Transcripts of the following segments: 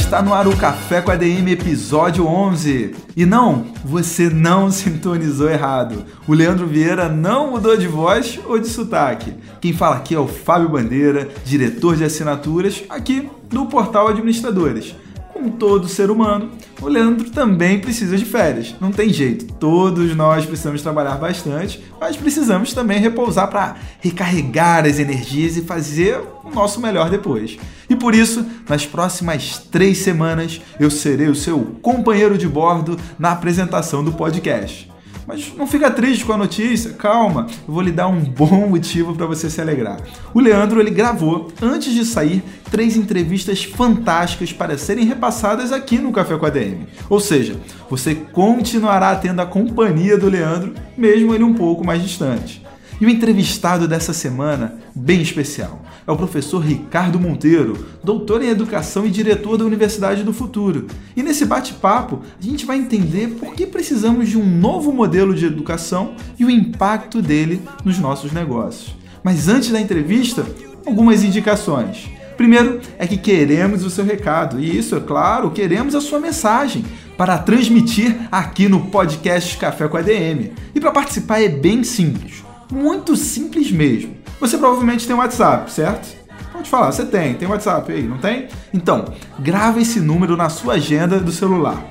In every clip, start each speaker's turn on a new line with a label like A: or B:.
A: Está no ar o Café com a DM episódio 11. E não, você não sintonizou errado. O Leandro Vieira não mudou de voz ou de sotaque. Quem fala aqui é o Fábio Bandeira, diretor de assinaturas aqui do portal Administradores. Como todo ser humano, o Leandro também precisa de férias. Não tem jeito, todos nós precisamos trabalhar bastante, mas precisamos também repousar para recarregar as energias e fazer o nosso melhor depois. E por isso, nas próximas três semanas, eu serei o seu companheiro de bordo na apresentação do podcast. Mas não fica triste com a notícia, calma, eu vou lhe dar um bom motivo para você se alegrar. O Leandro ele gravou, antes de sair, três entrevistas fantásticas para serem repassadas aqui no Café com a DM. Ou seja, você continuará tendo a companhia do Leandro, mesmo ele um pouco mais distante. E o entrevistado dessa semana, bem especial, é o professor Ricardo Monteiro, doutor em educação e diretor da Universidade do Futuro. E nesse bate-papo, a gente vai entender por que precisamos de um novo modelo de educação e o impacto dele nos nossos negócios. Mas antes da entrevista, algumas indicações. Primeiro é que queremos o seu recado, e isso, é claro, queremos a sua mensagem para transmitir aqui no podcast Café com a DM. E para participar é bem simples muito simples mesmo. Você provavelmente tem um WhatsApp, certo? Pode falar, você tem, tem WhatsApp aí, não tem? Então, grava esse número na sua agenda do celular.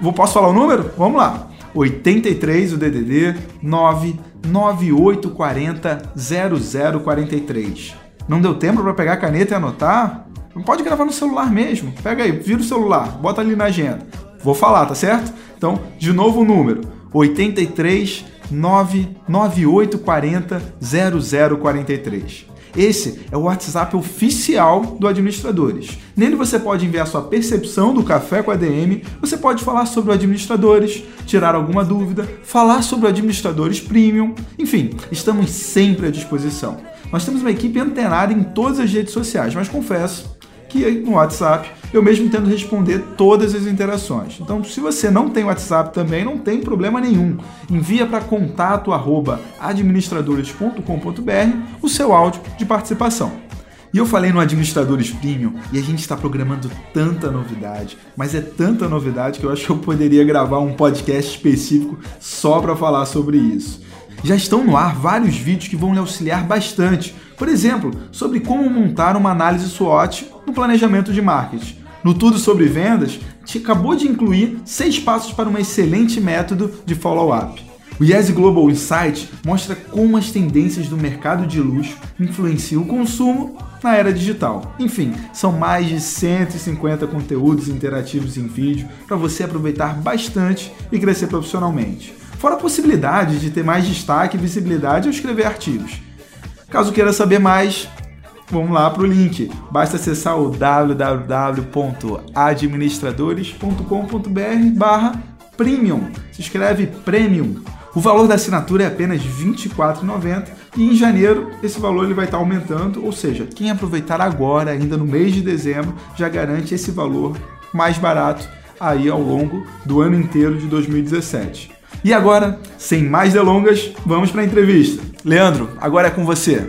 A: Vou, posso falar o número? Vamos lá. 83 o DDD 99840 0043. Não deu tempo para pegar a caneta e anotar? Pode gravar no celular mesmo. Pega aí, vira o celular, bota ali na agenda. Vou falar, tá certo? Então, de novo o número: 83 99840 0043. Esse é o WhatsApp oficial do Administradores. Nele você pode enviar sua percepção do café com a DM, você pode falar sobre o Administradores, tirar alguma dúvida, falar sobre o Administradores Premium, enfim, estamos sempre à disposição. Nós temos uma equipe antenada em todas as redes sociais, mas confesso que no WhatsApp eu mesmo tento responder todas as interações. Então, se você não tem WhatsApp também, não tem problema nenhum. Envia para contato administradores.com.br o seu áudio de participação. E eu falei no Administradores Premium e a gente está programando tanta novidade, mas é tanta novidade que eu acho que eu poderia gravar um podcast específico só para falar sobre isso. Já estão no ar vários vídeos que vão lhe auxiliar bastante por exemplo, sobre como montar uma análise SWOT no planejamento de marketing. No Tudo sobre Vendas, te acabou de incluir seis passos para um excelente método de follow-up. O Yes Global Insight mostra como as tendências do mercado de luxo influenciam o consumo na era digital. Enfim, são mais de 150 conteúdos interativos em vídeo para você aproveitar bastante e crescer profissionalmente. Fora a possibilidade de ter mais destaque e visibilidade ao escrever artigos. Caso queira saber mais, vamos lá para o link. Basta acessar o www.administradores.com.br barra premium. Se escreve premium. O valor da assinatura é apenas R$ 24,90 e em janeiro esse valor ele vai estar aumentando, ou seja, quem aproveitar agora, ainda no mês de dezembro, já garante esse valor mais barato aí ao longo do ano inteiro de 2017. E agora, sem mais delongas, vamos para a entrevista. Leandro, agora é com você.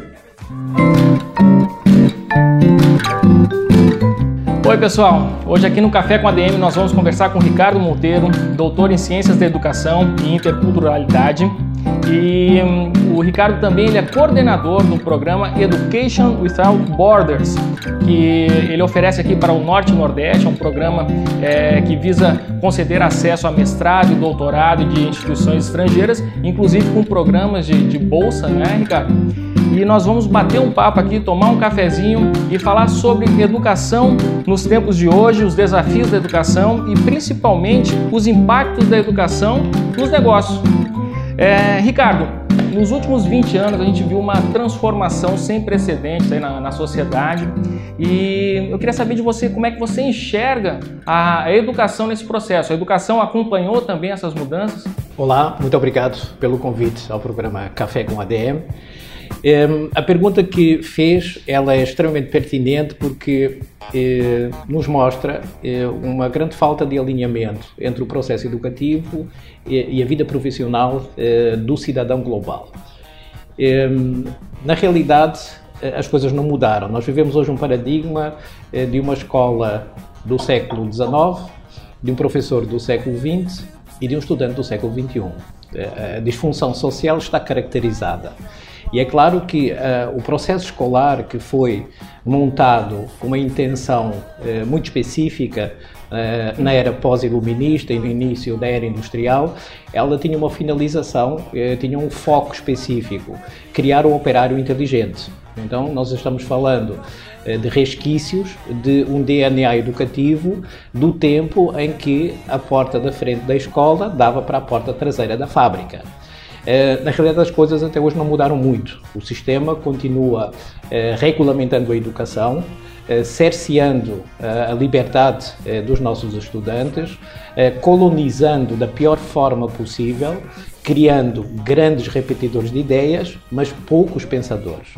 B: Oi pessoal, hoje aqui no Café com a DM nós vamos conversar com Ricardo Monteiro, doutor em Ciências da Educação e Interculturalidade. E hum, o Ricardo também ele é coordenador do programa Education Without Borders, que ele oferece aqui para o Norte e Nordeste, é um programa é, que visa conceder acesso a mestrado e doutorado de instituições estrangeiras, inclusive com programas de, de bolsa, né, Ricardo? e nós vamos bater um papo aqui, tomar um cafezinho e falar sobre educação nos tempos de hoje, os desafios da educação e principalmente os impactos da educação nos negócios. É, Ricardo, nos últimos 20 anos a gente viu uma transformação sem precedentes na, na, sociedade e eu queria saber de você como é que você enxerga a, a educação nesse processo. A educação acompanhou também essas mudanças?
C: Olá, muito obrigado pelo convite ao programa Café com ADM. Um, a pergunta que fez ela é extremamente pertinente porque eh, nos mostra eh, uma grande falta de alinhamento entre o processo educativo e, e a vida profissional eh, do cidadão global. na realidade, as coisas não mudaram. Nós vivemos hoje um paradigma de uma escola do século XIX, de um professor do século XX e de um estudante do século XXI. A disfunção social está caracterizada. E é claro que uh, o processo escolar que foi montado com uma intenção uh, muito específica uh, na era pós-iluminista e no início da era industrial, ela tinha uma finalização, tinha um foco específico, criar um operário inteligente. Então, nós estamos falando de resquícios de um DNA educativo do tempo em que a porta da frente da escola dava para a porta traseira da fábrica. Eh, na realidade, as coisas até hoje não mudaram muito. O sistema continua eh, regulamentando a educação, eh, cerceando a liberdade dos nossos estudantes, colonizando da pior forma possível, criando grandes repetidores de ideias, mas poucos pensadores.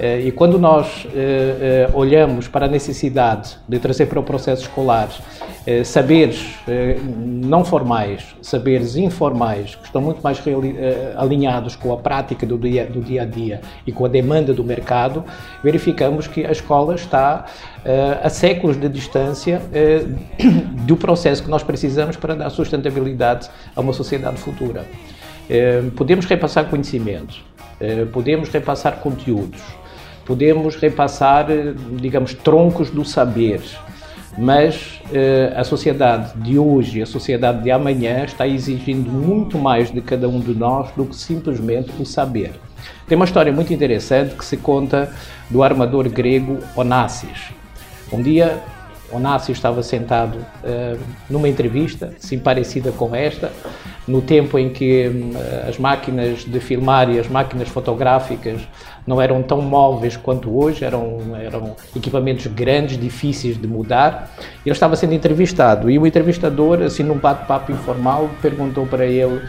C: E quando nós olhamos para a necessidade de trazer para o processo escolar eh, saberes eh, não formais, saberes informais, que estão muito mais eh, alinhados com a prática do dia, do dia a dia e com a demanda do mercado, verificamos que a escola está a séculos de distância do processo que nós precisamos para dar sustentabilidade a uma sociedade futura. Podemos repassar conhecimento, podemos repassar conteúdos, podemos repassar, digamos, troncos do saber, mas eh, a sociedade de hoje, a sociedade de amanhã, está exigindo muito mais de cada um de nós do que simplesmente o saber. Tem uma história muito interessante que se conta do armador grego Onassis. Um dia, Onassis estava sentado uh, numa entrevista, sim parecida com esta, no tempo em que uh, as máquinas de filmar e as máquinas fotográficas não eram tão móveis quanto hoje, eram, eram equipamentos grandes, difíceis de mudar. Ele estava sendo entrevistado e o entrevistador, assim num bate-papo informal, perguntou para ele: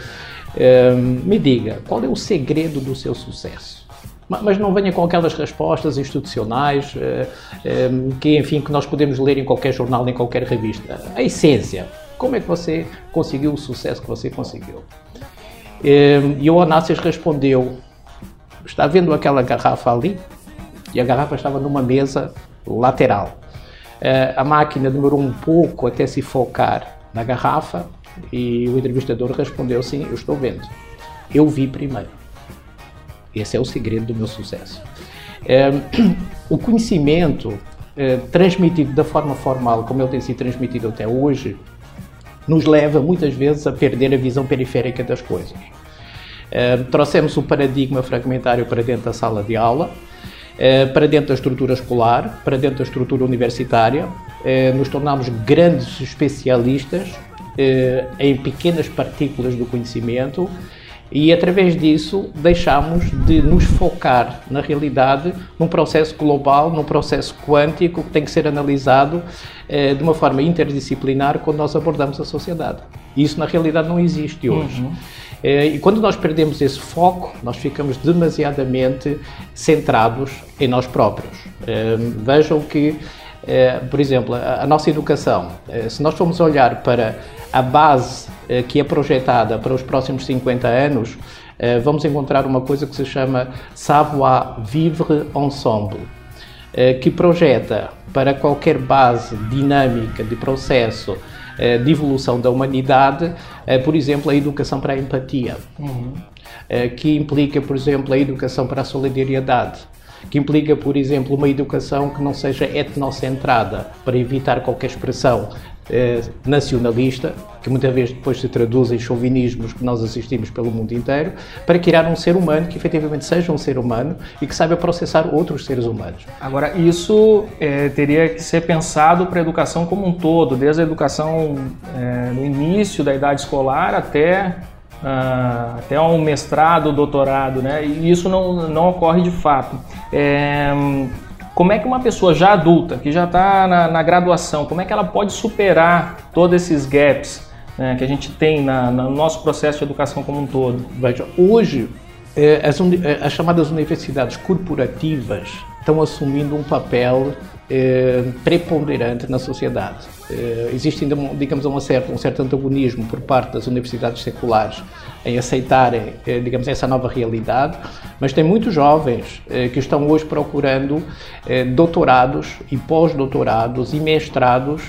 C: ehm, Me diga, qual é o segredo do seu sucesso? Mas não venha com aquelas respostas institucionais eh, ehm, que, enfim, que nós podemos ler em qualquer jornal, em qualquer revista. A essência. Como é que você conseguiu o sucesso que você conseguiu? Ehm, e o Onassis respondeu Está vendo aquela garrafa ali? E a garrafa estava numa mesa lateral. A máquina demorou um pouco até se focar na garrafa e o entrevistador respondeu: Sim, eu estou vendo. Eu vi primeiro. Esse é o segredo do meu sucesso. Uh, o conhecimento uh, transmitido da forma formal, como ele tem sido transmitido até hoje, nos leva muitas vezes a perder a visão periférica das coisas. Uh, trouxemos o paradigma fragmentário para dentro da sala de aula, uh, para dentro da estrutura escolar, para dentro da estrutura universitária. Uh, nos tornamos grandes especialistas em pequenas partículas do conhecimento e através disso deixamos de nos focar na realidade num processo global, num processo quântico que tem que ser analisado de uma forma interdisciplinar quando nós abordamos a sociedade. Isso na realidade não existe hoje. Uhum. Eh, e quando nós perdemos esse foco, nós ficamos demasiadamente centrados em nós próprios. Eh, vejam que, eh, por exemplo, a nossa educação, se nós formos olhar para a base que é projetada para os próximos 50 anos, vamos encontrar uma coisa que se chama Savoir Vivre Ensemble, que projeta para qualquer base dinâmica de processo eh, de evolução da humanidade, eh, por exemplo, a educação para a empatia, uhum. que implica, por exemplo, a educação para a solidariedade, que implica, por exemplo, uma educação que não seja etnocentrada, para evitar qualquer expressão eh, nacionalista, que muitas vezes depois se traduz em chauvinismos que nós assistimos pelo mundo inteiro, para criar um ser humano que efetivamente seja um ser humano e que saiba processar outros seres humanos.
B: Agora, isso é, teria que ser pensado para a educação como um todo, desde a educação é, no início da idade escolar até Uh, até um mestrado, doutorado, né? E isso não, não ocorre de fato. É, como é que uma pessoa já adulta, que já está na, na, graduação, como é que ela pode superar todos esses gaps né, que a gente tem na, no nosso processo de educação como um todo?
C: Veja, hoje eh, as, eh, as chamadas universidades corporativas estão assumindo um papel eh, preponderante na sociedade. Eh, existe ainda, digamos, um certo, antagonismo por parte das universidades seculares em aceitarem, eh, digamos, essa nova realidade, mas tem muitos jovens que estão hoje procurando doutorados e pós-doutorados e mestrados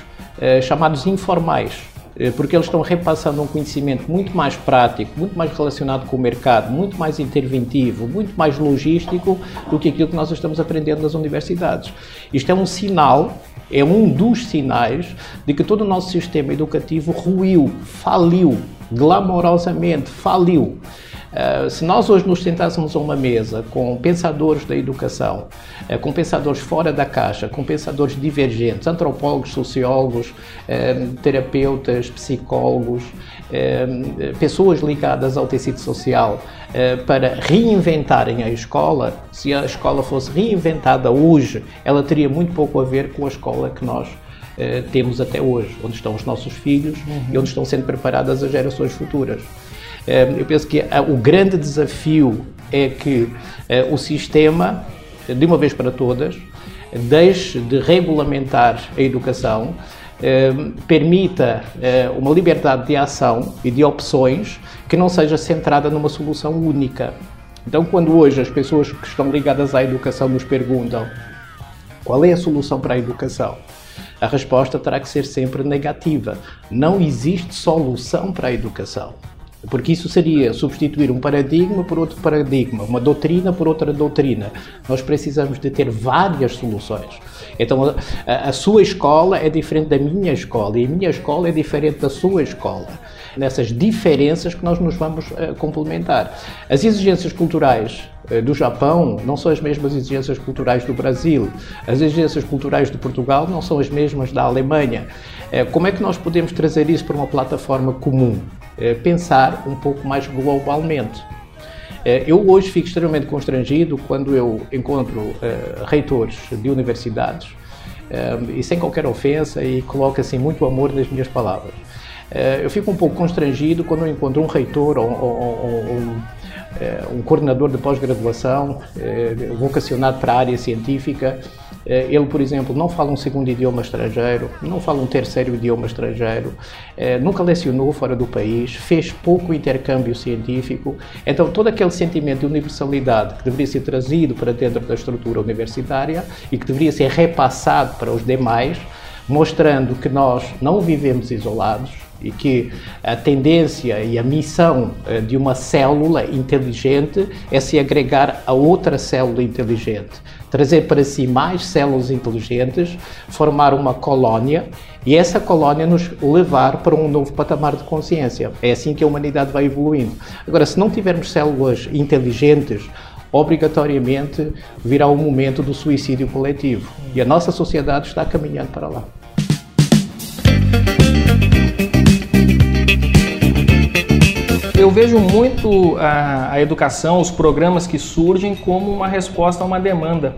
C: chamados informais porque eles estão repassando um conhecimento muito mais prático, muito mais relacionado com o mercado, muito mais interventivo, muito mais logístico do que aquilo que nós estamos aprendendo nas universidades. Isto é um sinal, é um dos sinais de que todo o nosso sistema educativo ruiu, faliu, glamorosamente faliu. Uh, se nós hoje nos sentássemos a uma mesa com pensadores da educação, uh, com pensadores fora da caixa, com pensadores divergentes, antropólogos, sociólogos, uh, terapeutas, psicólogos, pessoas ligadas ao tecido social, para reinventarem a escola, se a escola fosse reinventada hoje, ela teria muito pouco a ver com a escola que nós temos até hoje, onde estão os nossos filhos uhum. e onde estão sendo preparadas as gerações futuras. Eu penso que o grande desafio é que o sistema, de uma vez para todas, deixe de regulamentar a educação, permita uma liberdade de ação e de opções que não seja centrada numa solução única. Então, quando hoje as pessoas que estão ligadas à educação nos perguntam qual é a solução para a educação, a resposta terá que ser sempre negativa. Não existe solução para a educação. Porque isso seria substituir um paradigma por outro paradigma, uma doutrina por outra doutrina. Nós precisamos de ter várias soluções. Então, a, a sua escola é diferente da minha escola e a minha escola é diferente da sua escola. Nessas diferenças que nós nos vamos uh, complementar. As exigências culturais uh, do Japão não são as mesmas exigências culturais do Brasil. As exigências culturais de Portugal não são as mesmas da Alemanha. Uh, como é que nós podemos trazer isso para uma plataforma comum? Eh, pensar um pouco mais globalmente. Eh, eu hoje fico extremamente constrangido quando eu encontro eh, reitores de universidades, e sem qualquer ofensa, e coloco assim muito amor nas minhas palavras. Eu fico um pouco constrangido quando eu encontro um reitor ou, ou, ou um, um coordenador de pós-graduação vocacionado para a área científica ele, por exemplo, não fala um segundo idioma estrangeiro, não fala um terceiro idioma estrangeiro, eh, nunca lecionou fora do país, fez pouco intercâmbio científico. Então, todo aquele sentimento de universalidade que deveria ser trazido para dentro da estrutura universitária e que deveria ser repassado para os demais, mostrando que nós não vivemos isolados, e que a tendência e a missão eh, de uma célula inteligente é se agregar a outra célula inteligente trazer para si mais células inteligentes, formar uma colónia e essa colónia nos levar para um novo patamar de consciência. É assim que a humanidade vai evoluindo. Agora, se não tivermos células inteligentes, obrigatoriamente virá o momento do suicídio coletivo. E a nossa sociedade está caminhando para lá.
B: Eu vejo muito a, a, educação, os programas que surgem como uma resposta a uma demanda.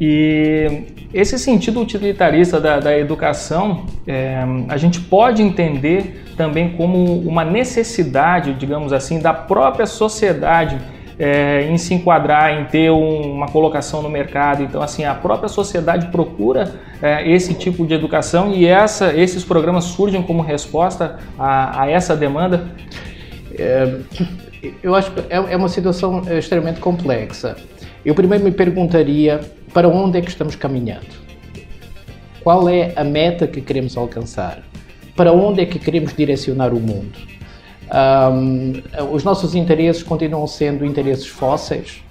B: E esse sentido utilitarista da, da educação, é, a gente pode entender também como uma necessidade, digamos assim, da própria sociedade é, em se enquadrar, em ter um, uma colocação no mercado. Então, assim, a própria sociedade procura é, esse tipo de educação e essa, esses programas surgem como resposta a, a essa demanda.
C: É, eu acho que é, é uma situação extremamente complexa. Eu primeiro me perguntaria para onde é que estamos caminhando? Qual é a meta que queremos alcançar? Para onde é que queremos direcionar o mundo? Um, os nossos interesses continuam sendo interesses fósseis,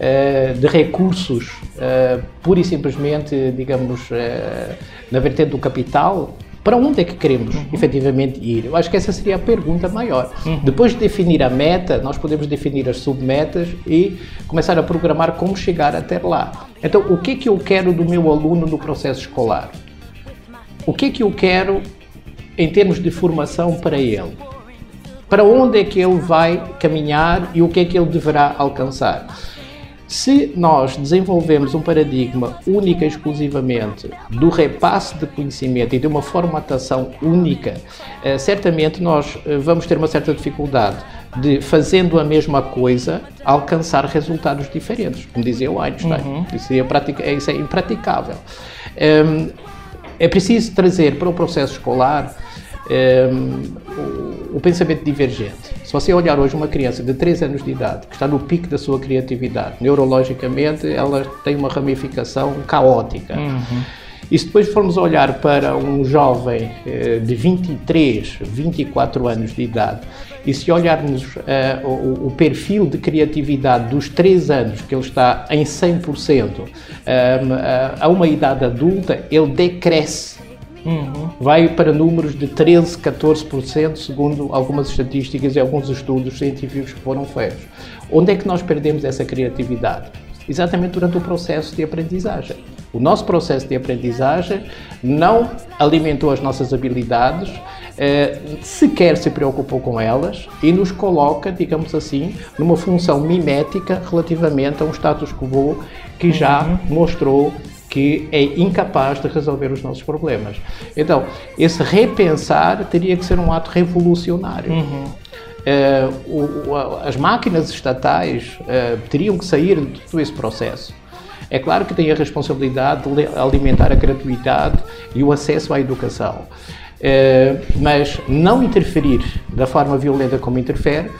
C: uh, de recursos, uh, pura e simplesmente, digamos, uh, na vertente do capital, Para onde é que queremos uhum. efetivamente ir? Eu acho que essa seria a pergunta maior. Uhum. Depois de definir a meta, nós podemos definir as submetas e começar a programar como chegar até lá. Então, o que é que eu quero do meu aluno no processo escolar? O que é que eu quero em termos de formação para ele? Para onde é que ele vai caminhar e o que é que ele deverá alcançar? Se nós desenvolvemos um paradigma única e exclusivamente do repasse de conhecimento e de uma formatação única, eh, certamente nós eh, vamos ter uma certa dificuldade de, fazendo a mesma coisa, alcançar resultados diferentes, como dizia o Einstein. Uhum. Isso, seria isso é impraticável. Ehm, é preciso trazer para o processo escolar o, o, pensamento divergente. Se você olhar hoje uma criança de 3 anos de idade, que está no pico da sua criatividade, neurologicamente ela tem uma ramificação caótica. Uhum. E se depois formos olhar para um jovem eh, de 23, 24 anos de idade, e se olharmos uh, o, o, perfil de criatividade dos 3 anos, que ele está em 100%, um, uh, a uma idade adulta, ele decresce Uhum. Vai para números de 13, 14%, segundo algumas estatísticas e alguns estudos científicos que foram feitos. Onde é que nós perdemos essa criatividade? Exatamente durante o processo de aprendizagem. O nosso processo de aprendizagem não alimentou as nossas habilidades, eh, sequer se preocupou com elas e nos coloca, digamos assim, numa função mimética relativamente a um status quo que já uhum. mostrou que é incapaz de resolver os nossos problemas. Então, esse repensar teria que ser um ato revolucionário. Uhum. Uh, o, o, as máquinas estatais uh, teriam que sair de todo esse processo. É claro que tem a responsabilidade de alimentar a gratuidade e o acesso à educação. Uh, mas não interferir da forma violenta como interfere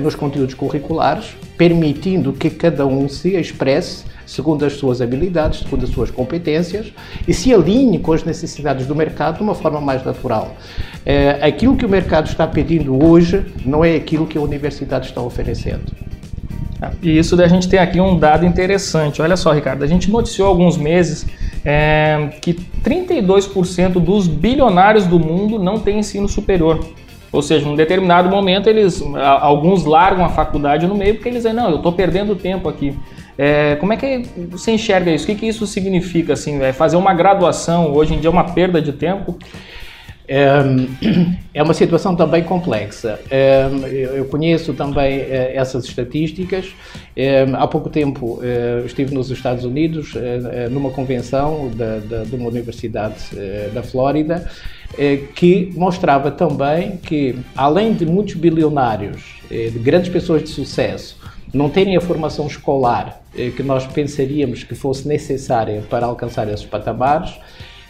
C: nos conteúdos curriculares, permitindo que cada um se expresse segundo as suas habilidades, segundo as suas competências e se alinhe com as necessidades do mercado de uma forma mais natural. Uh, aquilo que o mercado está pedindo hoje não é aquilo que a universidade está oferecendo.
B: E isso a gente tem aqui um dado interessante. Olha só, Ricardo, a gente noticiou há alguns meses é, que 32% dos bilionários do mundo não têm ensino superior. Ou seja, num determinado momento eles, alguns largam a faculdade no meio porque eles dizem, não, eu estou perdendo tempo aqui. É, como é que você enxerga isso? O que, que isso significa? Assim, é fazer uma graduação hoje em dia é uma perda de tempo?
C: É uma situação também complexa. Eu conheço também eh, essas estatísticas. Há pouco tempo estive nos Estados Unidos numa convenção de uma universidade da Flórida que mostrava também que, além de muitos bilionários, de grandes pessoas de sucesso, não terem a formação escolar que nós pensaríamos que fosse necessária para alcançar esses patamares,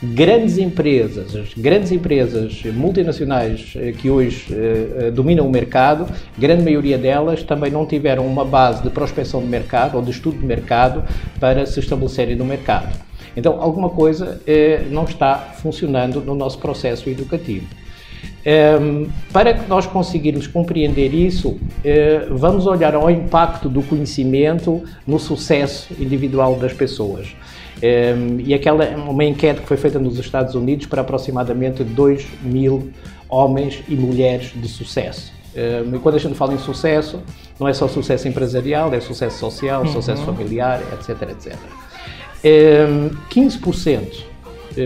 C: grandes empresas, as grandes empresas multinacionais eh, que hoje eh, dominam o mercado, grande maioria delas também não tiveram uma base de prospecção de mercado ou de estudo de mercado para se estabelecerem no mercado. Então, alguma coisa eh, não está funcionando no nosso processo educativo. Um, ehm, para que nós conseguirmos compreender isso, uh, vamos olhar ao impacto do conhecimento no sucesso individual das pessoas. Um, e aquela uma enquete que foi feita nos Estados Unidos para aproximadamente 2 mil homens e mulheres de sucesso. Um, e quando a gente fala em sucesso, não é só sucesso empresarial, é sucesso social, uhum. sucesso familiar, etc, etc. Um, 15%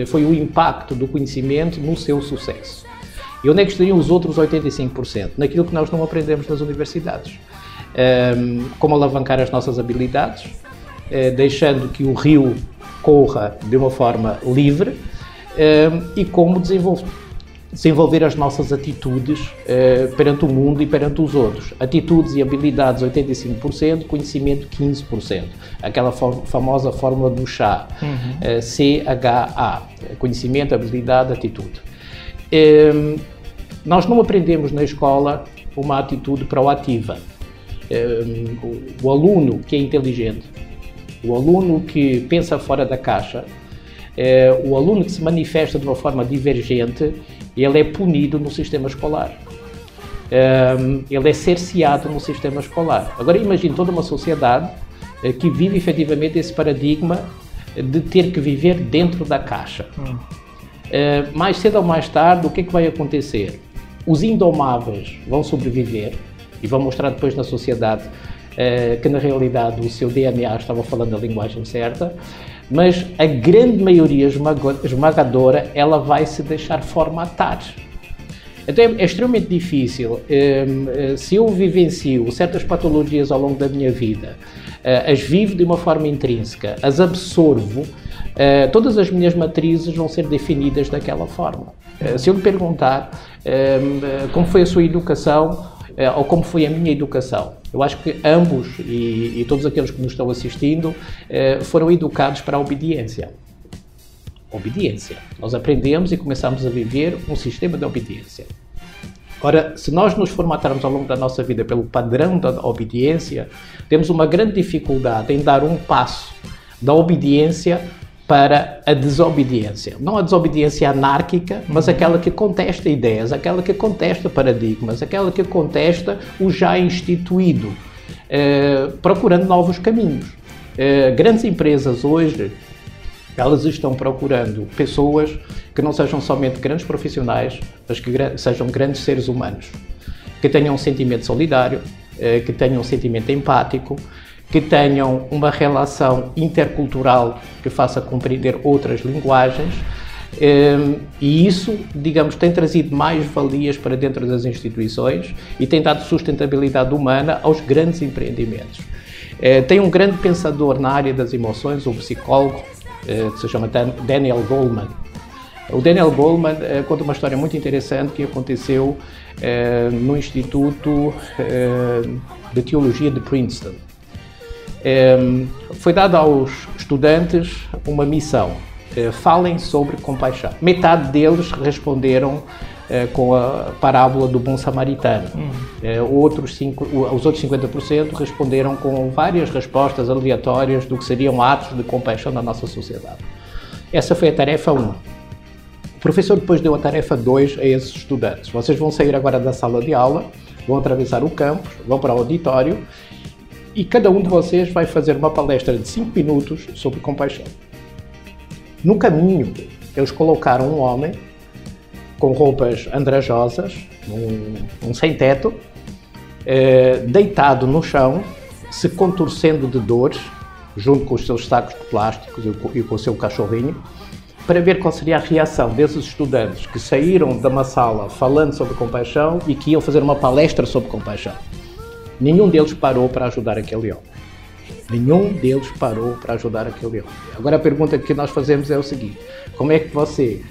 C: foi o impacto do conhecimento no seu sucesso. E onde é que estariam os outros 85%? Naquilo que nós não aprendemos nas universidades. Um, como alavancar as nossas habilidades, eh, deixando que o rio corra de uma forma livre eh, e como desenvolver desenvolver as nossas atitudes eh, perante o mundo e perante os outros. Atitudes e habilidades 85%, conhecimento 15%. Aquela famosa fórmula do chá, uhum. eh, CHA, conhecimento, habilidade, atitude. Eh, nós não aprendemos na escola uma atitude proativa. o, o aluno que é inteligente o aluno que pensa fora da caixa, é, o aluno que se manifesta de uma forma divergente, ele é punido no sistema escolar. É, ele é cerceado no sistema escolar. Agora imagine toda uma sociedade é, que vive efetivamente esse paradigma de ter que viver dentro da caixa. Hum. uh, mais cedo ou mais tarde, o que é que vai acontecer? Os indomáveis vão sobreviver e vão mostrar depois na sociedade uh, que, na realidade, o seu DNA estava falando a linguagem certa, mas a grande maioria esmagadora ela vai se deixar formatar. Então é, é extremamente difícil. Um, se eu vivencio certas patologias ao longo da minha vida, uh, as vivo de uma forma intrínseca, as absorvo, uh, todas as minhas matrizes vão ser definidas daquela forma. Uh, se eu lhe perguntar um, como foi a sua educação ou como foi a minha educação, eu acho que ambos e, e todos aqueles que nos estão assistindo foram educados para a obediência obediência. Nós aprendemos e começamos a viver um sistema de obediência. Ora, se nós nos formatarmos ao longo da nossa vida pelo padrão da obediência, temos uma grande dificuldade em dar um passo da obediência para a desobediência. Não a desobediência anárquica, mas aquela que contesta ideias, aquela que contesta paradigmas, aquela que contesta o já instituído, eh, procurando novos caminhos. Eh, grandes empresas hoje elas estão procurando pessoas que não sejam somente grandes profissionais, mas que sejam grandes seres humanos, que tenham um sentimento solidário, eh, que tenham um sentimento empático, que tenham uma relação intercultural que faça compreender outras linguagens. Eh, e isso, digamos, tem trazido mais valias para dentro das instituições e tem dado sustentabilidade humana aos grandes empreendimentos. Eh, tem um grande pensador na área das emoções, um psicólogo, eh, que se chama Daniel Goleman. O Daniel Goleman eh, conta uma história muito interessante que aconteceu no Instituto de Teologia de Princeton. Foi dada aos estudantes uma missão. Falem sobre compaixão. Metade deles responderam é, com a parábola do bom samaritano. Hum. É, outros cinco, os outros 50% responderam com várias respostas aleatórias do que seriam atos de compaixão na nossa sociedade. Essa foi a tarefa 1. O professor depois deu a tarefa 2 a esses estudantes. Vocês vão sair agora da sala de aula, vão atravessar o campus, vão para o auditório e cada um de vocês vai fazer uma palestra de 5 minutos sobre compaixão. No caminho, eles colocaram um homem com roupas andrajosas, um, um sem-teto, eh, deitado no chão, se contorcendo de dores, junto com os seus sacos de plásticos e com o seu cachorrinho, para ver qual seria a reação desses estudantes que saíram de uma sala falando sobre compaixão e que iam fazer uma palestra sobre compaixão. Nenhum deles parou para ajudar aquele homem. Nenhum deles parou para ajudar aquele homem. Agora a pergunta que nós fazemos é o seguinte: como é que você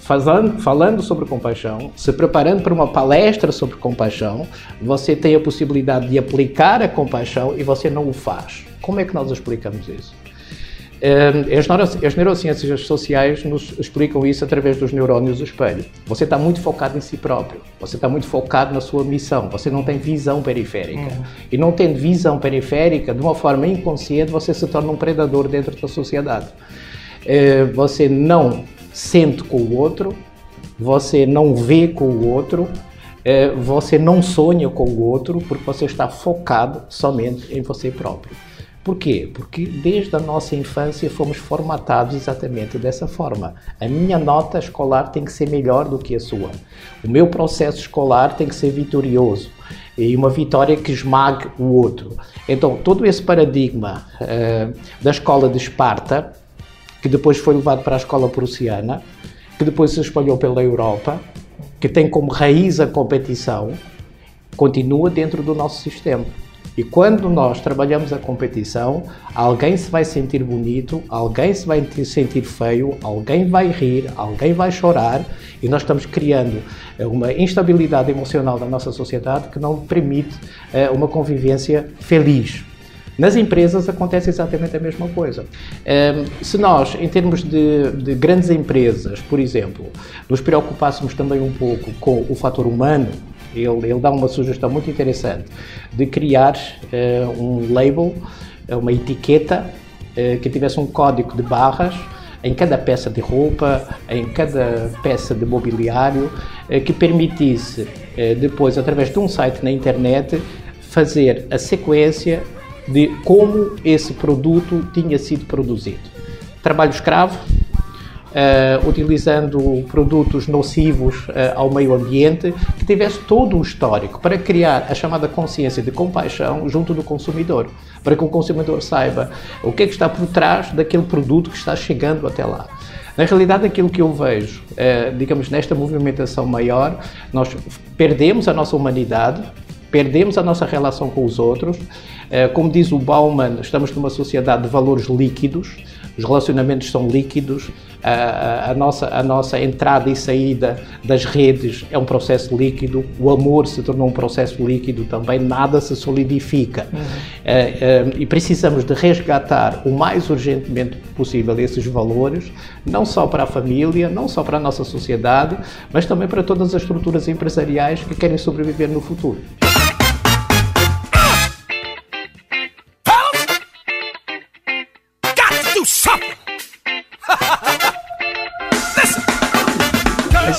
C: fazendo, falando sobre compaixão, se preparando para uma palestra sobre compaixão, você tem a possibilidade de aplicar a compaixão e você não o faz. Como é que nós explicamos isso? Ehm, as neurociências sociais nos explicam isso através dos neurónios do espelho. Você está muito focado em si próprio, você está muito focado na sua missão, você não tem visão periférica. Uhum. E não tendo visão periférica, de uma forma inconsciente, você se torna um predador dentro da sociedade. Eh, você não sente com o outro, você não vê com o outro, é, você não sonha com o outro porque você está focado somente em você próprio. Por quê? Porque desde a nossa infância fomos formatados exatamente dessa forma. A minha nota escolar tem que ser melhor do que a sua. O meu processo escolar tem que ser vitorioso. E uma vitória que esmague o outro. Então, todo esse paradigma uh, da escola de Esparta que depois foi levado para a escola prussiana, que depois se espalhou pela Europa, que tem como raiz a competição, continua dentro do nosso sistema. E quando nós trabalhamos a competição, alguém se vai sentir bonito, alguém se vai sentir feio, alguém vai rir, alguém vai chorar, e nós estamos criando eh, uma instabilidade emocional da nossa sociedade que não permite eh, uma convivência feliz. Nas empresas acontece exatamente a mesma coisa. Um, se nós, em termos de, de, grandes empresas, por exemplo, nos preocupássemos também um pouco com o fator humano, ele, ele dá uma sugestão muito interessante de criar uh, um label, uma etiqueta uh, que tivesse um código de barras em cada peça de roupa, em cada peça de mobiliário, que permitisse depois, através de um site na internet, fazer a sequência de como esse produto tinha sido produzido. Trabalho escravo, uh, utilizando produtos nocivos uh, ao meio ambiente, que tivesse todo um histórico para criar a chamada consciência de compaixão junto do consumidor, para que o consumidor saiba o que é que está por trás daquele produto que está chegando até lá. Na realidade, aquilo que eu vejo, é, digamos, nesta movimentação maior, nós perdemos a nossa humanidade, perdemos a nossa relação com os outros. Como diz o Bauman, estamos numa sociedade de valores líquidos, os relacionamentos são líquidos, a, a, nossa, a nossa entrada e saída das redes é um processo líquido, o amor se tornou um processo líquido também, nada se solidifica. Uhum. É, é, e precisamos de resgatar o mais urgentemente possível esses valores, não só para a família, não só para a nossa sociedade, mas também para todas as estruturas empresariais que querem sobreviver no futuro.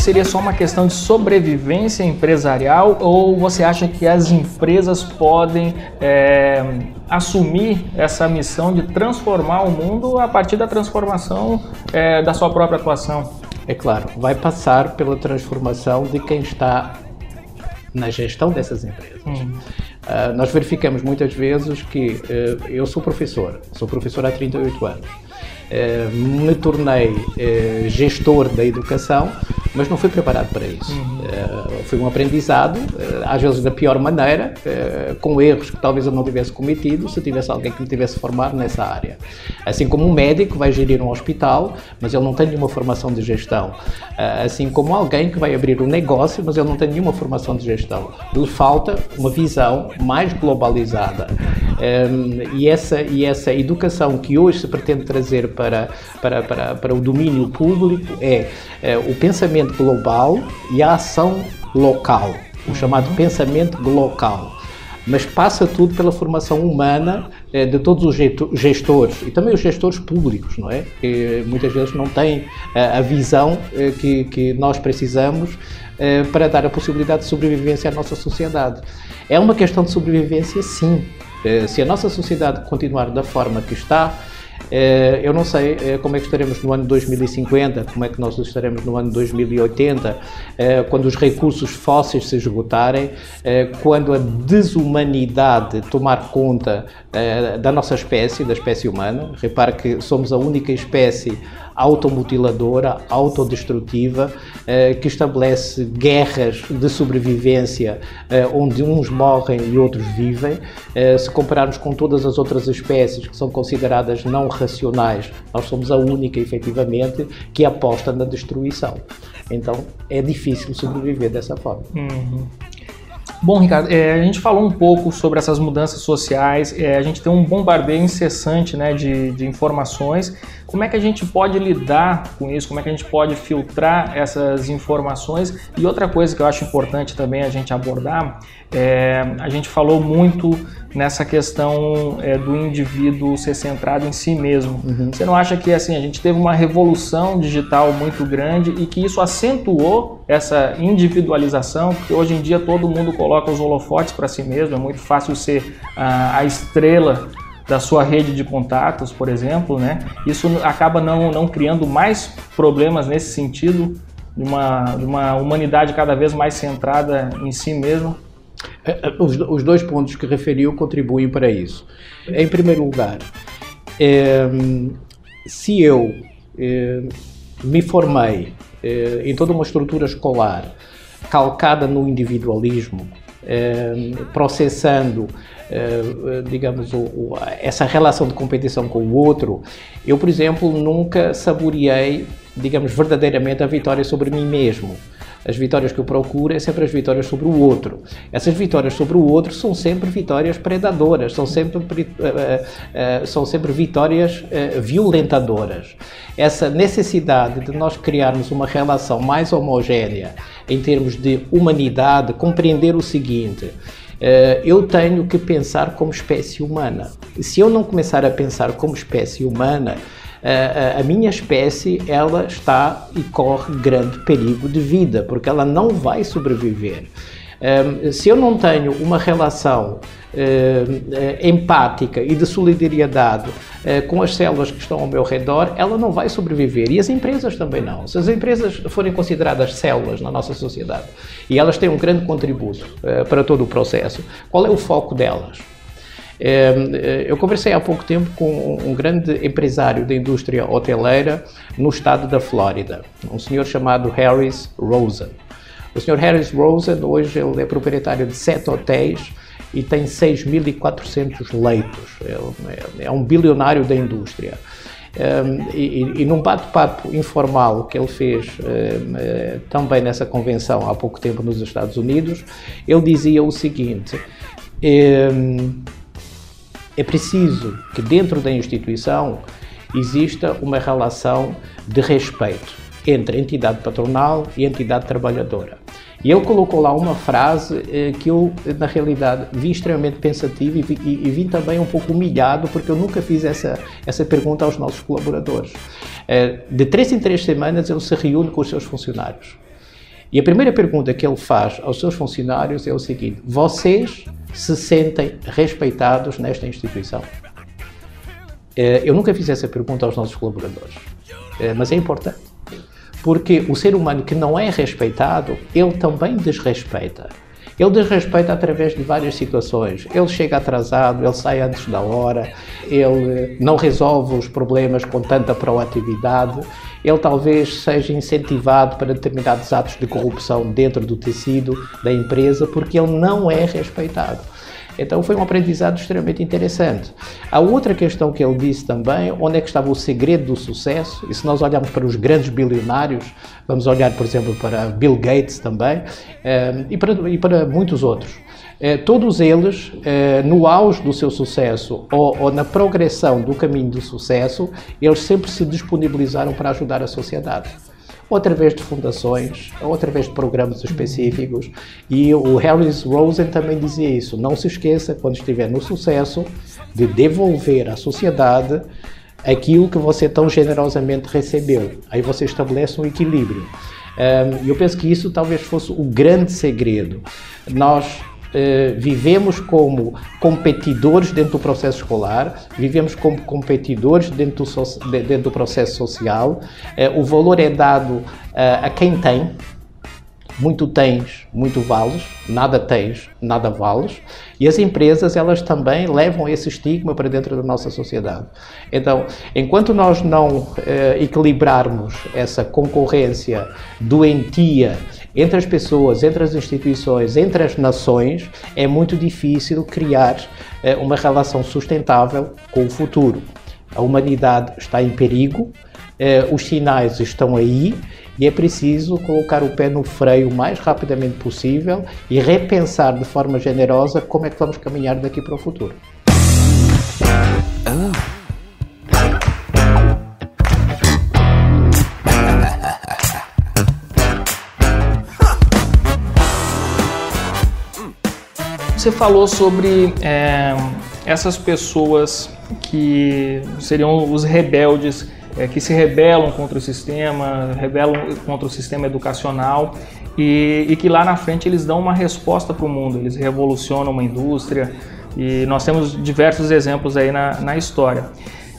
B: Seria só uma questão de sobrevivência empresarial ou você acha que as empresas podem é, assumir essa missão de transformar o mundo a partir da transformação é, da sua própria atuação?
C: É claro, vai passar pela transformação de quem está na gestão dessas empresas. Hum. Uh, nós verificamos muitas vezes que uh, eu sou professor, sou professor há 38 anos. Uh, me tornei gestor da educação mas não fui preparado para isso. Uhum. Uh, foi um aprendizado, uh, às vezes da pior maneira, uh, com erros que talvez eu não tivesse cometido se tivesse alguém que me tivesse formado nessa área. Assim como um médico vai gerir um hospital, mas ele não tem nenhuma formação de gestão. assim como alguém que vai abrir um negócio, mas ele não tem nenhuma formação de gestão. Lhe falta uma visão mais globalizada. Um, e, essa, e essa educação que hoje se pretende trazer para, para, para, para o domínio público é o pensamento pensamento global e a ação local, o chamado uhum. pensamento local. Mas passa tudo pela formação humana eh, de todos os gestores e também os gestores públicos, não é? Que muitas vezes não têm eh, a visão eh, que, que nós precisamos para dar a possibilidade de sobrevivência à nossa sociedade. É uma questão de sobrevivência, sim. Se a nossa sociedade continuar da forma que está, eu não sei eh, como é que estaremos no ano 2050, como é que nós estaremos no ano 2080, eh, quando os recursos fósseis se esgotarem, quando a desumanidade tomar conta da nossa espécie, da espécie humana. Repare que somos a única espécie automutiladora, autodestrutiva, eh, que estabelece guerras de sobrevivência eh, onde uns morrem e outros vivem. Eh, se compararmos com todas as outras espécies que são consideradas não racionais, nós somos a única, efetivamente, que aposta na destruição. Então é difícil sobreviver dessa forma.
B: Uhum. Bom, Ricardo, é, a gente falou um pouco sobre essas mudanças sociais, é, a gente tem um bombardeio incessante né, de, de informações. Como é que a gente pode lidar com isso? Como é que a gente pode filtrar essas informações? E outra coisa que eu acho importante também a gente abordar, é, a gente falou muito nessa questão é, do indivíduo ser centrado em si mesmo. Uhum. Você não acha que assim a gente teve uma revolução digital muito grande e que isso acentuou essa individualização? Porque hoje em dia todo mundo coloca os holofotes para si mesmo, é muito fácil ser a, a estrela da sua rede de contatos, por exemplo, né? Isso acaba não, não criando mais problemas nesse sentido de uma, de uma humanidade cada vez mais centrada em si mesmo.
C: É, é, os, os dois pontos que referiu contribuem para isso. Em primeiro lugar, é, se eu é, me formei é, em toda uma estrutura escolar calcada no individualismo, processando digamos, o, o, essa relação de competição com o outro, eu, por exemplo, nunca saboreei, digamos, verdadeiramente a vitória sobre mim mesmo. As vitórias que eu procuro é sempre as vitórias sobre o outro. Essas vitórias sobre o outro são sempre vitórias predadoras, são sempre, uh, uh, são sempre vitórias violentadoras. Essa necessidade de nós criarmos uma relação mais homogénea em termos de humanidade, compreender o seguinte eu tenho que pensar como espécie humana. Se eu não começar a pensar como espécie humana, a, a minha espécie ela está e corre grande perigo de vida, porque ela não vai sobreviver. se eu não tenho uma relação empática e de solidariedade com as células que estão ao meu redor, ela não vai sobreviver. E as empresas também não. Se as empresas forem consideradas células na nossa sociedade e elas têm um grande contributo para todo o processo, qual é o foco delas? Eh, eu conversei há pouco tempo com um grande empresário da indústria hoteleira no estado da Flórida, um senhor chamado Harris Rosen. O senhor Harris Rosen hoje ele é proprietário de sete hotéis e tem 6.400 leitos. É, é, um bilionário da indústria. Um, e, e, num bate-papo informal que ele fez um, também nessa convenção há pouco tempo nos Estados Unidos, ele dizia o seguinte: um, é preciso que dentro da instituição exista uma relação de respeito entre entidade patronal e entidade trabalhadora. E ele colocou lá uma frase eh, que eu, na realidade, vi extremamente pensativo e vi, e, e vim também um pouco humilhado porque eu nunca fiz essa, essa pergunta aos nossos colaboradores. Eh, de três em três semanas ele se reúne com os seus funcionários. E a primeira pergunta que ele faz aos seus funcionários é o seguinte: vocês se sentem respeitados nesta instituição? Eh, eu nunca fiz essa pergunta aos nossos colaboradores, eh, mas é importante. Porque o ser humano que não é respeitado, ele também desrespeita. Ele desrespeita através de várias situações. Ele chega atrasado, ele sai antes da hora, ele não resolve os problemas com tanta proatividade, ele talvez seja incentivado para determinados atos de corrupção dentro do tecido da empresa porque ele não é respeitado. Então foi um aprendizado extremamente interessante. A outra questão que ele disse também, onde é que estava o segredo do sucesso? E se nós olharmos para os grandes bilionários, vamos olhar, por exemplo, para Bill Gates também, eh, e, para, e para muitos outros. Eh, todos eles, eh, no auge do seu sucesso ou, ou na progressão do caminho do sucesso, eles sempre se disponibilizaram para ajudar a sociedade ou através de fundações, ou através de programas específicos. E o Harris Rosen também dizia isso. Não se esqueça, quando estiver no sucesso, de devolver à sociedade aquilo que você tão generosamente recebeu. Aí você estabelece um equilíbrio. E eu penso que isso talvez fosse o grande segredo. Nós Uh, vivemos como competidores dentro do processo escolar, vivemos como competidores dentro do, so dentro do processo social. Uh, o valor é dado uh, a quem tem, muito tens, muito vales, nada tens, nada vales. E as empresas, elas também levam esse estigma para dentro da nossa sociedade. Então, enquanto nós não eh, equilibrarmos essa concorrência doentia entre as pessoas, entre as instituições, entre as nações, é muito difícil criar eh, uma relação sustentável com o futuro. A humanidade está em perigo, eh, os sinais estão aí e é preciso colocar o pé no freio o mais rapidamente possível e repensar de forma generosa como é que vamos caminhar daqui para o futuro.
B: Você falou sobre é, essas pessoas que seriam os rebeldes é, que se rebelam contra o sistema, rebelam contra o sistema educacional e, e que lá na frente eles dão uma resposta para o mundo, eles revolucionam uma indústria e nós temos diversos exemplos aí na, na história.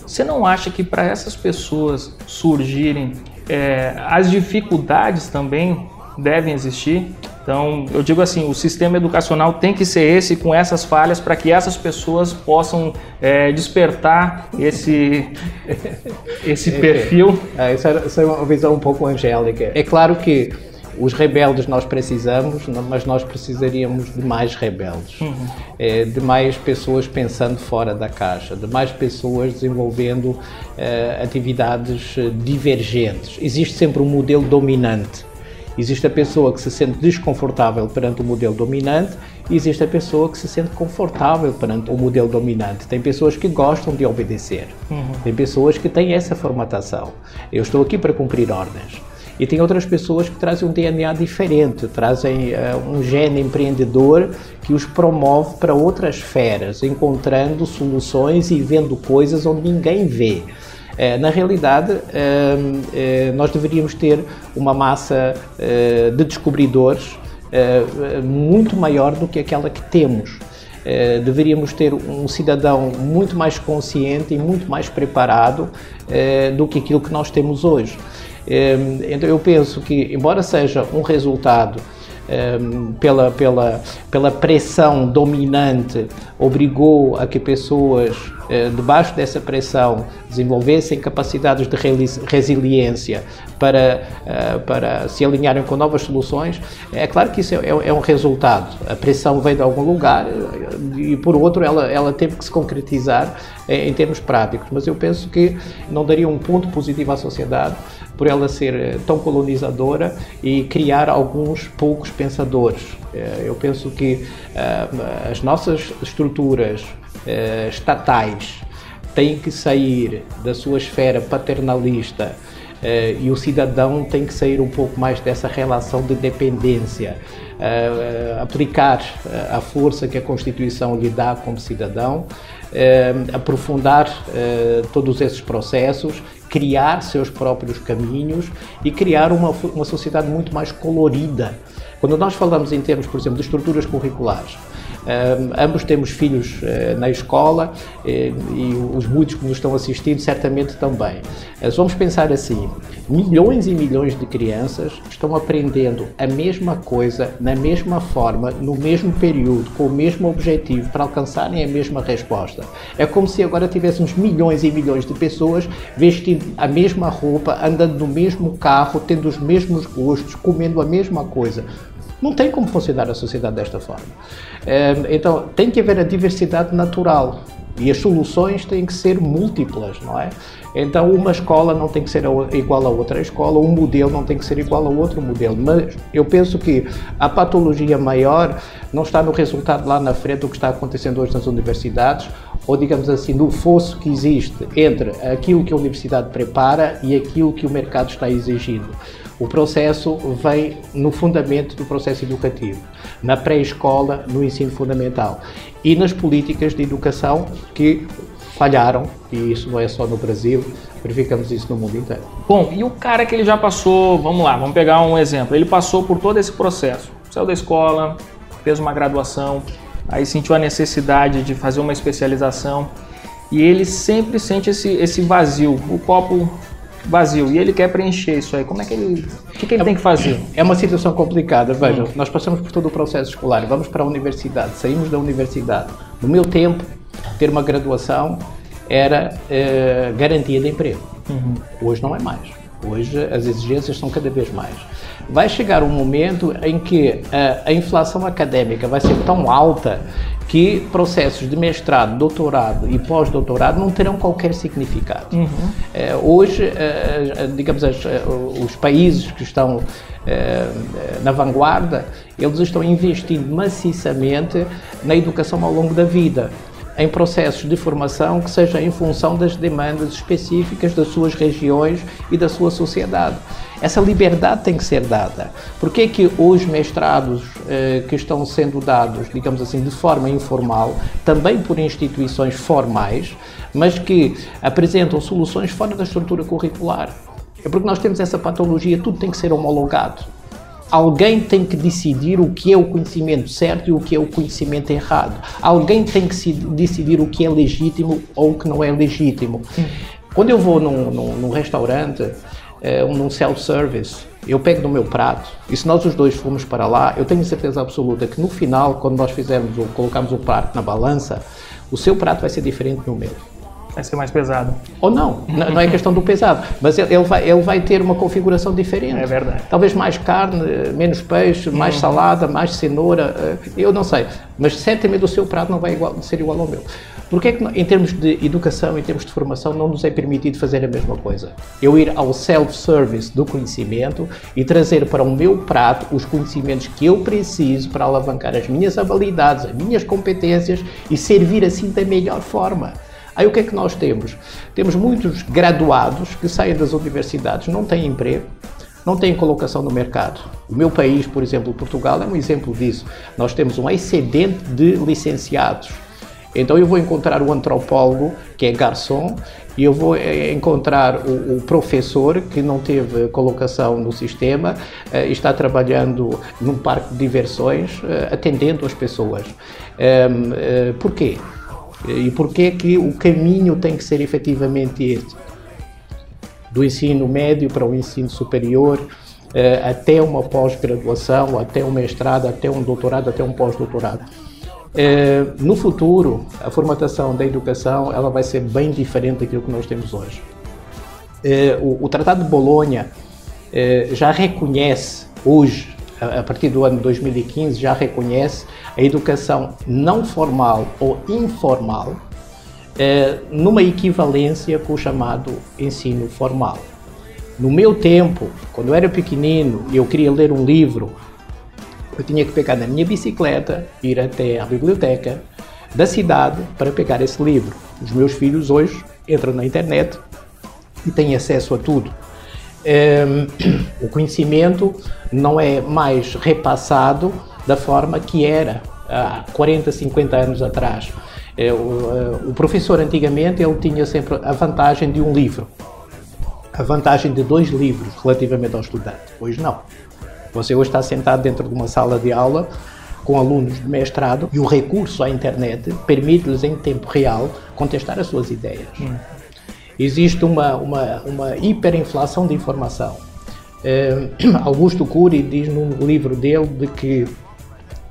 B: Você não acha que para essas pessoas surgirem, é, as dificuldades também devem existir? Então, eu digo assim, o sistema educacional tem que ser esse, com essas falhas, para que essas pessoas possam é, despertar esse, esse perfil.
C: É, essa é uma visão um pouco angélica. É claro que os rebeldes nós precisamos, mas nós precisaríamos de mais rebeldes, uhum. é, de mais pessoas pensando fora da caixa, de mais pessoas desenvolvendo é, atividades divergentes. Existe sempre um modelo dominante Existe a pessoa que se sente desconfortável perante o modelo dominante e existe a pessoa que se sente confortável perante o modelo dominante. Tem pessoas que gostam de obedecer, uhum. tem pessoas que têm essa formatação. Eu estou aqui para cumprir ordens. E tem outras pessoas que trazem um DNA diferente, trazem uh, um gene empreendedor que os promove para outras esferas, encontrando soluções e vendo coisas onde ninguém vê. Eh, na realidade, eh, eh, nós deveríamos ter uma massa de descobridores muito maior do que aquela que temos. Eh, deveríamos ter um cidadão muito mais consciente e muito mais preparado eh, do que aquilo que nós temos hoje. Eh, então eu penso que, embora seja um resultado pela, pela, pela pressão dominante, obrigou a que pessoas eh, debaixo dessa pressão, desenvolvessem capacidades de resiliência para, eh, para se alinharem com novas soluções, é claro que isso é, é, é, um resultado. A pressão veio de algum lugar eh, e, por outro, ela, ela teve que se concretizar em termos práticos. Mas eu penso que não daria um ponto positivo à sociedade por ela ser tão colonizadora e criar alguns poucos pensadores. Eu penso que as nossas estruturas uh, estatais têm que sair da sua esfera paternalista uh, e o cidadão tem que sair um pouco mais dessa relação de dependência, uh, aplicar a força que a Constituição lhe dá como cidadão, aprofundar todos esses processos, criar seus próprios caminhos e criar uma, uma sociedade muito mais colorida. Quando nós falamos em termos, por exemplo, de estruturas curriculares, ambos temos filhos uh, na escola uh, e os muitos que nos estão assistindo certamente também. Uh, vamos pensar assim: milhões e milhões de crianças estão aprendendo a mesma coisa, na mesma forma, no mesmo período, com o mesmo objetivo, para alcançarem a mesma resposta. É como se agora tivéssemos milhões e milhões de pessoas vestindo a mesma roupa, andando no mesmo carro, tendo os mesmos gostos, comendo a mesma coisa. Não tem como funcionar a sociedade desta forma. Ehm, então, tem que haver a diversidade natural e as soluções têm que ser múltiplas, não é? Então, uma escola não tem que ser igual a outra escola, um modelo não tem que ser igual a outro modelo. Mas eu penso que a patologia maior não está no resultado lá na frente do que está acontecendo hoje nas universidades, ou digamos assim, no fosso que existe entre aquilo que a universidade prepara e aquilo que o mercado está exigindo. O processo vem no fundamento do processo educativo, na pré-escola, no ensino fundamental e nas políticas de educação que falharam, e isso não é só no Brasil, verificamos isso no mundo inteiro.
B: Bom, e o cara que ele já passou, vamos lá, vamos pegar um exemplo, ele passou por todo esse processo, saiu da escola, fez uma graduação, aí sentiu a necessidade de fazer uma especialização e ele sempre sente esse, esse vazio, o copo vazio e ele quer preencher isso aí, como é que ele. O que, que ele é, tem que fazer?
C: É uma situação complicada. Veja, hum. nós passamos por todo o processo escolar, vamos para a universidade, saímos da universidade. No meu tempo, ter uma graduação era eh, garantia de emprego. Uhum. Hoje não é mais. Hoje as exigências são cada vez mais. Vai chegar um momento em que a, a inflação académica vai ser tão alta que processos de mestrado, doutorado e pós-doutorado não terão qualquer significado. Uhum. É, hoje, é, digamos, as, os países que estão é, na vanguarda, eles estão investindo maciçamente na educação ao longo da vida em processos de formação que seja em função das demandas específicas das suas regiões e da sua sociedade. Essa liberdade tem que ser dada. Por que é que os mestrados eh, que estão sendo dados, digamos assim, de forma informal, também por instituições formais, mas que apresentam soluções fora da estrutura curricular? É porque nós temos essa patologia, tudo tem que ser homologado alguém tem que decidir o que é o conhecimento certo e o que é o conhecimento errado. Alguém tem que decidir o que é legítimo ou o que não é legítimo. Quando eu vou num, num, num restaurante, é, num self-service, eu pego no meu prato e se nós os dois formos para lá, eu tenho certeza absoluta que no final, quando nós fizermos ou colocamos o prato na balança, o seu prato vai ser diferente do meu.
B: Vai ser mais pesado.
C: Ou não, não é questão do pesado, mas ele vai, ele vai ter uma configuração diferente.
B: É verdade.
C: Talvez mais carne, menos peixe, mais hum. salada, mais cenoura, eh, eu não sei. Mas certamente o seu prato não vai igual, ser igual ao meu. Porque é que, em termos de educação, em termos de formação, não nos é permitido fazer a mesma coisa? Eu ir ao self-service do conhecimento e trazer para o meu prato os conhecimentos que eu preciso para alavancar as minhas habilidades, as minhas competências e servir assim da melhor forma. Aí o que é que nós temos? Temos muitos graduados que saem das universidades, não têm emprego, não têm colocação no mercado. O meu país, por exemplo, Portugal, é um exemplo disso. Nós temos um excedente de licenciados Então eu vou encontrar o antropólogo, que é garçom, e eu vou eh, encontrar o, o professor que não teve colocação no sistema uh, está trabalhando num parque de diversões, uh, atendendo as pessoas. Um, uh, porquê? E porquê que o caminho tem que ser efetivamente este? Do ensino médio para o ensino superior, até uma pós-graduação, até um mestrado, até um doutorado, até um pós-doutorado. É, no futuro, a formatação da educação ela vai ser bem diferente daquilo que nós temos hoje. É, o, Tratado de Bolonha é, já reconhece hoje, a, partir do ano 2015, já reconhece a educação não formal ou informal é, numa equivalência com o chamado ensino formal. No meu tempo, quando eu era pequenino e eu queria ler um livro eu tinha que pegar na minha bicicleta, ir até a biblioteca da cidade para pegar esse livro. Os meus filhos hoje entram na internet e têm acesso a tudo. Um, ehm, o conhecimento não é mais repassado da forma que era há 40, 50 anos atrás. É, eh, o professor antigamente ele tinha sempre a vantagem de um livro, a vantagem de dois livros relativamente ao estudante. Hoje não. Você hoje está sentado dentro de uma sala de aula com alunos de mestrado e o recurso à internet permite-lhes em tempo real contestar as suas ideias. Hum. Existe uma, uma, uma hiperinflação de informação. Uh, Augusto Cury diz num livro dele de que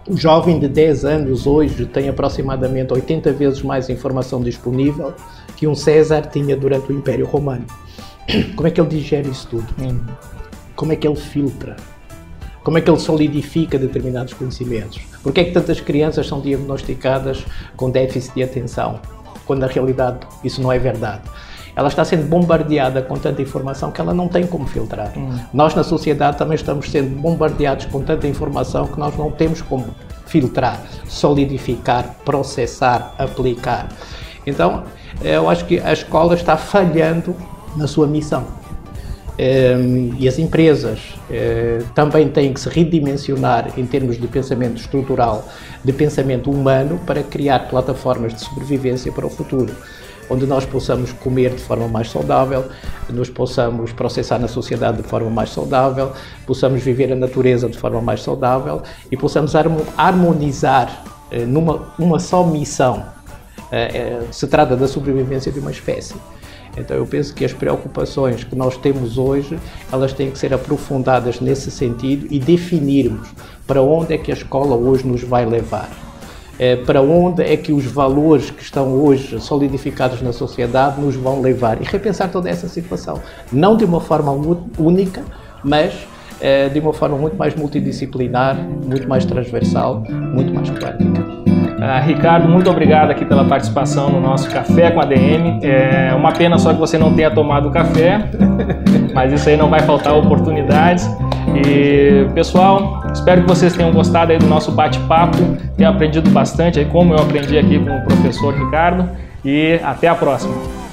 C: o jovem de 10 anos hoje tem aproximadamente 80 vezes mais informação disponível que um César tinha durante o Império Romano. Como é que ele digere isso tudo? Hum. Como é que ele filtra? Como é que ele solidifica determinados conhecimentos? Por que é que tantas crianças são diagnosticadas com déficit de atenção, quando na realidade isso não é verdade? Ela está sendo bombardeada com tanta informação que ela não tem como filtrar. Hum. Nós, na sociedade, também estamos sendo bombardeados com tanta informação que nós não temos como filtrar, solidificar, processar, aplicar. Então, eu acho que a escola está falhando na sua missão. Um, e as empresas uh, também têm que se redimensionar em termos de pensamento estrutural, de pensamento humano, para criar plataformas de sobrevivência para o futuro, onde nós possamos comer de forma mais saudável, nos possamos processar na sociedade de forma mais saudável, possamos viver a natureza de forma mais saudável e possamos harmonizar uh, numa uma só missão. Uh, se trata da sobrevivência de uma espécie. Então eu penso que as preocupações que nós temos hoje, elas têm que ser aprofundadas nesse sentido e definirmos para onde é que a escola hoje nos vai levar. É, para onde é que os valores que estão hoje solidificados na sociedade nos vão levar e repensar toda essa situação. Não de uma forma única, mas é, de uma forma muito mais multidisciplinar, muito mais transversal, muito mais quântica.
B: Uh, Ricardo, muito obrigado aqui pela participação no nosso Café com a DM. É uma pena só que você não tenha tomado café, mas isso aí não vai faltar oportunidades. E pessoal, espero que vocês tenham gostado aí do nosso bate-papo, tenham aprendido bastante aí, como eu aprendi aqui com o professor Ricardo. E até a próxima.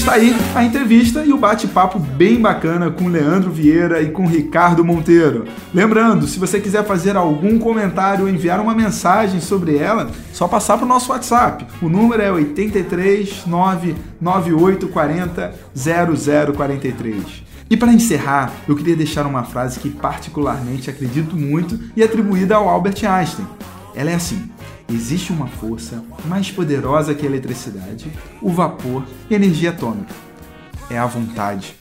A: Está aí a entrevista e o bate-papo bem bacana com Leandro Vieira e com Ricardo Monteiro. Lembrando, se você quiser fazer algum comentário ou enviar uma mensagem sobre ela, só passar para o nosso WhatsApp. O número é 83 99840 0043. E para encerrar, eu queria deixar uma frase que particularmente acredito muito e atribuída ao Albert Einstein. Ela é assim: existe uma força mais poderosa que a eletricidade, o vapor e a energia atômica. É a vontade.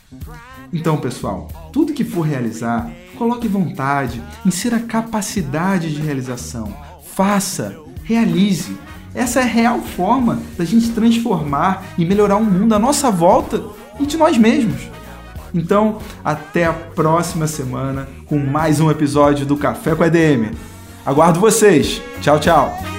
A: Então, pessoal, tudo que for realizar, coloque vontade, insira capacidade de realização. Faça, realize. Essa é a real forma da gente transformar e melhorar o mundo à nossa volta e de nós mesmos. Então, até a próxima semana com mais um episódio do Café com a EDM. Aguardo vocês. Tchau, tchau.